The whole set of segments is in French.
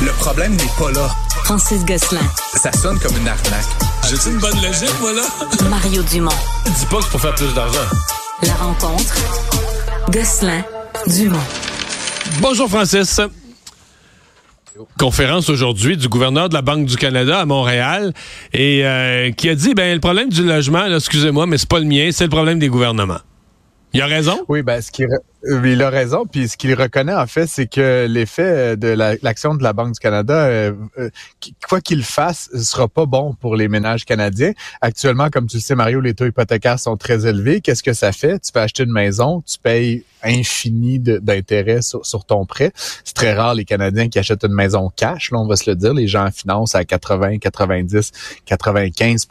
Le problème n'est pas là. Francis Gosselin. Ça sonne comme une arnaque. J'ai-tu une bonne logique, moi, là? Mario Dumont. Dis pas que c'est pour faire plus d'argent. La rencontre. Gosselin. Dumont. Bonjour, Francis. Conférence aujourd'hui du gouverneur de la Banque du Canada à Montréal et euh, qui a dit ben le problème du logement, là, excusez-moi, mais c'est pas le mien, c'est le problème des gouvernements. Il a raison? Oui, ben, ce euh, il a raison. Puis ce qu'il reconnaît, en fait, c'est que l'effet de l'action de la Banque du Canada, euh, euh, quoi qu'il fasse, sera pas bon pour les ménages canadiens. Actuellement, comme tu le sais, Mario, les taux hypothécaires sont très élevés. Qu'est-ce que ça fait? Tu peux acheter une maison, tu payes infini d'intérêts sur, sur, ton prêt. C'est très rare les Canadiens qui achètent une maison cash, là, on va se le dire. Les gens financent à 80, 90, 95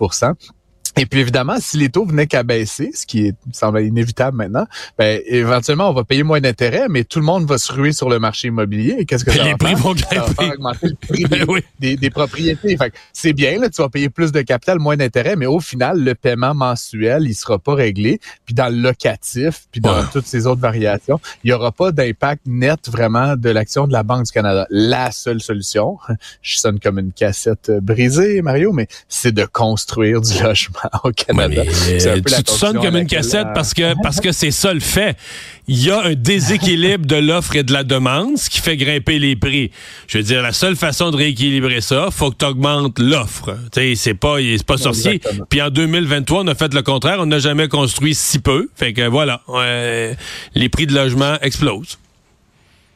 et puis évidemment, si les taux venaient qu'à baisser, ce qui est, semble inévitable maintenant, ben éventuellement on va payer moins d'intérêts, mais tout le monde va se ruer sur le marché immobilier. Et qu'est-ce que ça les va prix faire? vont grimper. augmenter le prix des, Ben oui. des- des propriétés. Fait c'est bien, là, tu vas payer plus de capital, moins d'intérêts, mais au final, le paiement mensuel, il sera pas réglé. Puis dans le locatif, puis dans Ouais. toutes ces autres variations, il y aura pas d'impact net vraiment de l'action de la Banque du Canada. La seule solution, je sonne comme une cassette brisée, Mario, mais c'est de construire du logement au Canada. Un peu la tu te sonnes comme une laquelle, cassette euh, parce que parce que c'est ça le fait. Il y a un déséquilibre de l'offre et de la demande, ce qui fait grimper les prix. Je veux dire, la seule façon de rééquilibrer ça, faut que tu augmentes l'offre. C'est pas c'est pas sorcier. Exactement. Puis en 2023, on a fait le contraire, on n'a jamais construit si peu. Fait que voilà, euh, les prix de logement explosent.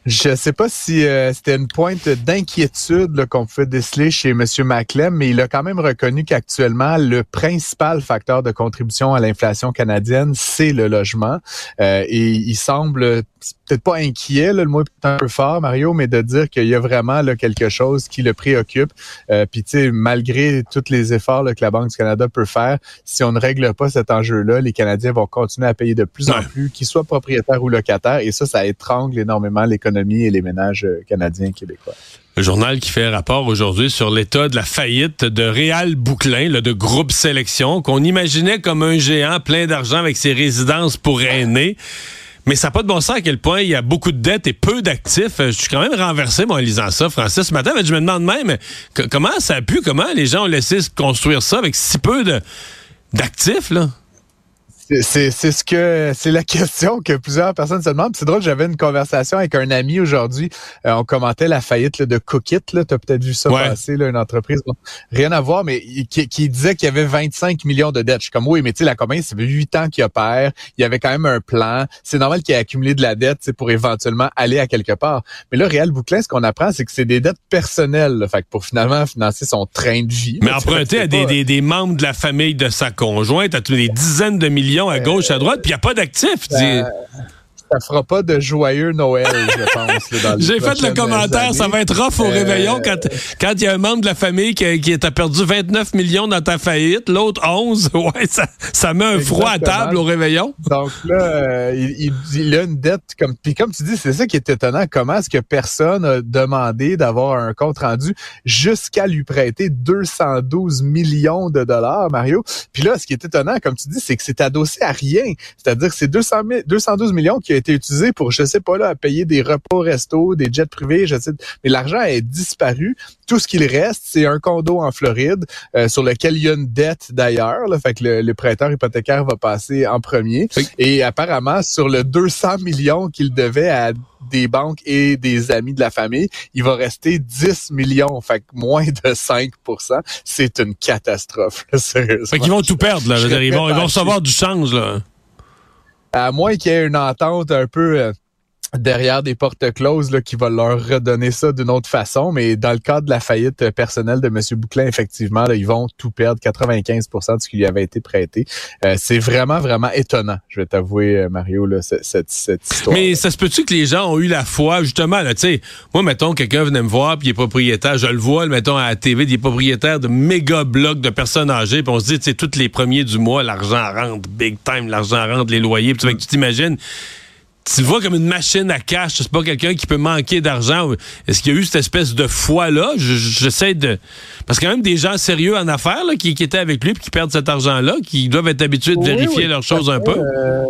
Je sais pas si euh, c'était une pointe d'inquiétude qu'on pouvait déceler chez M. Maclem, mais il a quand même reconnu qu'actuellement, le principal facteur de contribution à l'inflation canadienne, c'est le logement. Euh, et il semble peut-être pas inquiet, là, le mot est peut-être un peu fort, Mario, mais de dire qu'il y a vraiment là, quelque chose qui le préoccupe. Euh, Puis, tu sais, malgré tous les efforts là, que la Banque du Canada peut faire, si on ne règle pas cet enjeu-là, les Canadiens vont continuer à payer de plus en Ouais. plus, qu'ils soient propriétaires ou locataires, et ça, ça étrangle énormément l'économie et les ménages euh, canadiens et québécois. Le journal qui fait rapport aujourd'hui sur l'état de la faillite de Réal Bouclin, là, de groupe sélection, qu'on imaginait comme un géant plein d'argent avec ses résidences pour aînés. Mais ça n'a pas de bon sens à quel point il y a beaucoup de dettes et peu d'actifs. Euh, Je suis quand même renversé, en lisant ça, Francis. Ce matin, je me demande même comment ça a pu, comment les gens ont laissé construire ça avec si peu d'actifs, là? C'est- ce que c'est la question que plusieurs personnes se demandent. C'est drôle, j'avais une conversation avec un ami aujourd'hui. Euh, on commentait la faillite là, de Cookit. Tu as peut-être vu ça Ouais. passer, là, une entreprise. Bon, rien à voir, mais qui, qui disait qu'il y avait 25 millions de dettes. Je suis comme oui, mais tu sais, la compagnie, ça fait 8 ans qu'il opère. Il y avait quand même un plan. C'est normal qu'il ait accumulé de la dette pour éventuellement aller à quelque part. Mais là, Réal Bouclin, ce qu'on apprend, c'est que c'est des dettes personnelles. là. Fait que pour finalement financer son train de vie. Mais emprunté à des, des- des membres de la famille de sa conjointe, à tous des dizaines de millions à gauche, à droite, puis il n'y a pas d'actifs. Ça fera pas de joyeux Noël, je pense. J'ai fait le commentaire, ça va être rough au Euh, réveillon quand quand il y a un membre de la famille qui, qui a perdu 29 millions dans ta faillite, l'autre 11. Ouais, ça, ça met un froid à table au réveillon. Donc là, euh, il, il- il a une dette comme puis comme tu dis, c'est ça qui est étonnant. Comment est-ce que personne a demandé d'avoir un compte rendu jusqu'à lui prêter 212 millions de dollars, Mario? Puis là, ce qui est étonnant, comme tu dis, c'est que c'est adossé à rien. C'est-à-dire que c'est 200 000 212 millions qui a été utilisé pour, je sais pas là, à payer des repas au resto, des jets privés, je sais. Mais l'argent est disparu. Tout ce qu'il reste, c'est un condo en Floride euh, sur lequel il y a une dette d'ailleurs. là. Fait que le, le prêteur hypothécaire va passer en premier. Oui. Et apparemment, sur le 200 millions qu'il devait à des banques et des amis de la famille, il va rester 10 millions, fait que moins de 5% C'est une catastrophe, là, sérieusement. Fait qu'ils vont tout perdre, là. Je Je dire, ils, vont, ils vont recevoir du change, là. À moins qu'il y ait une entente un peu euh, derrière des portes closes là, qui va leur redonner ça d'une autre façon. Mais dans le cadre de la faillite personnelle de M. Bouclin, effectivement, là, ils vont tout perdre, 95% de ce qui lui avait été prêté. Euh, c'est vraiment, vraiment étonnant, je vais t'avouer, euh, Mario, là, cette, cette, cette histoire. Mais ça se peut-tu que les gens ont eu la foi, justement, là, tu sais, moi, mettons, quelqu'un venait me voir, puis il est propriétaire, je le vois, mettons, à la TV, il est propriétaire de méga blocs de personnes âgées, puis on se dit, tu sais, tous les premiers du mois, l'argent rentre, big time, l'argent rentre, les loyers, puis tu- tu t'imagines, tu le vois comme une machine à cash, c'est pas quelqu'un qui peut manquer d'argent. Est-ce qu'il y a eu cette espèce de foi-là? Je- J'essaie de... Parce qu'il y a quand même des gens sérieux en affaires, là, qui, qui étaient avec lui, puis qui perdent cet argent-là, qui doivent être habitués de Oui, vérifier oui, leurs choses un peu. Euh,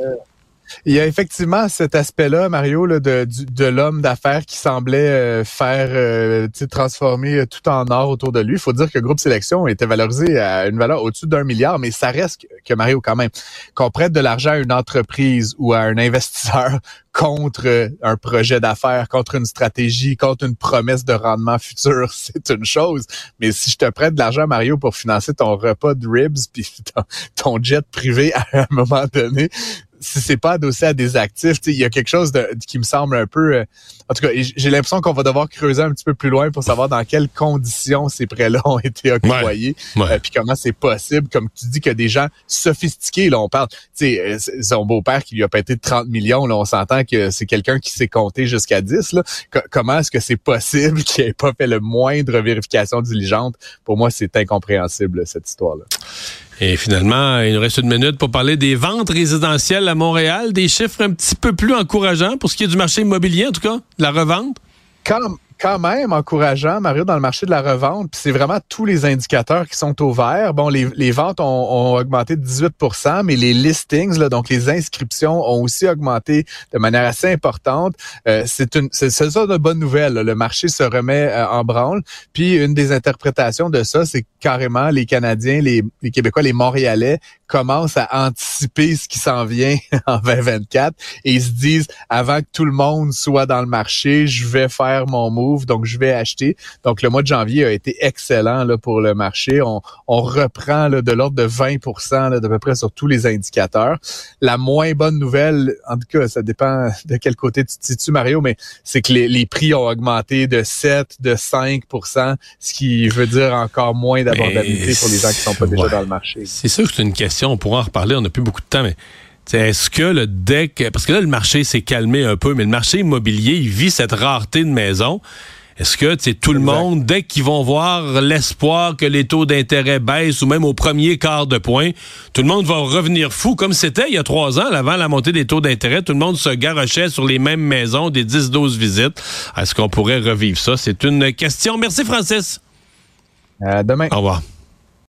Il y a effectivement cet aspect-là, Mario, là, de, de l'homme d'affaires qui semblait euh, faire euh, transformer euh, tout en or autour de lui. Il faut dire que Groupe Sélection était valorisé à une valeur au-dessus d'un milliard, mais ça reste que, Mario, quand même, qu'on prête de l'argent à une entreprise ou à un investisseur contre euh, un projet d'affaires, contre une stratégie, contre une promesse de rendement futur, c'est une chose. Mais si je te prête de l'argent, Mario, pour financer ton repas de ribs puis ton jet privé à un moment donné, si c'est pas adossé à des actifs, il y a quelque chose de, qui me semble un peu... euh, en tout cas, j'ai l'impression qu'on va devoir creuser un petit peu plus loin pour savoir dans quelles conditions ces prêts-là ont été octroyés, Ouais. euh, puis comment c'est possible. Comme tu dis que des gens sophistiqués, là, on parle, tu sais, euh, son beau-père qui lui a pété 30 millions, là, on s'entend que c'est quelqu'un qui s'est compté jusqu'à 10, là. Co- comment est-ce que c'est possible qu'il ait pas fait le moindre vérification diligente? Pour moi, c'est incompréhensible, cette histoire-là. Et finalement, il nous reste une minute pour parler des ventes résidentielles à Montréal, des chiffres un petit peu plus encourageants pour ce qui est du marché immobilier, en tout cas, de la revente. quand, quand même encourageant, Mario, dans le marché de la revente. Puis c'est vraiment tous les indicateurs qui sont au vert. Bon, les, les ventes ont, ont augmenté de 18% mais les listings, là, donc les inscriptions, ont aussi augmenté de manière assez importante. Euh, c'est une c'est ça de bonne nouvelle. là. Le marché se remet euh, en branle. Puis une des interprétations de ça, c'est carrément les Canadiens, les, les Québécois, les Montréalais commencent à anticiper ce qui s'en vient en 2024 et ils se disent avant que tout le monde soit dans le marché, je vais faire mon donc je vais acheter. Donc le mois de janvier a été excellent là, pour le marché. On, on reprend là, de l'ordre de 20 là, d'à peu près sur tous les indicateurs. La moins bonne nouvelle, en tout cas, ça dépend de quel côté tu te situes, Mario, mais c'est que les, les prix ont augmenté de 7, de 5% ce qui veut dire encore moins d'abordabilité pour les gens qui sont pas déjà ouais. dans le marché. C'est sûr que c'est une question, on pourra en reparler, on n'a plus beaucoup de temps, mais est-ce que le deck, parce que là, le marché s'est calmé un peu, mais le marché immobilier, il vit cette rareté de maisons. Est-ce que tout le monde, dès qu'ils vont voir l'espoir que les taux d'intérêt baissent ou même au premier quart de point, tout le monde va revenir fou comme c'était il y a trois ans, avant la montée des taux d'intérêt. Tout le monde se garochait sur les mêmes maisons, des 10-12 visites. Est-ce qu'on pourrait revivre ça? C'est une question. Merci, Francis. À demain. Au revoir.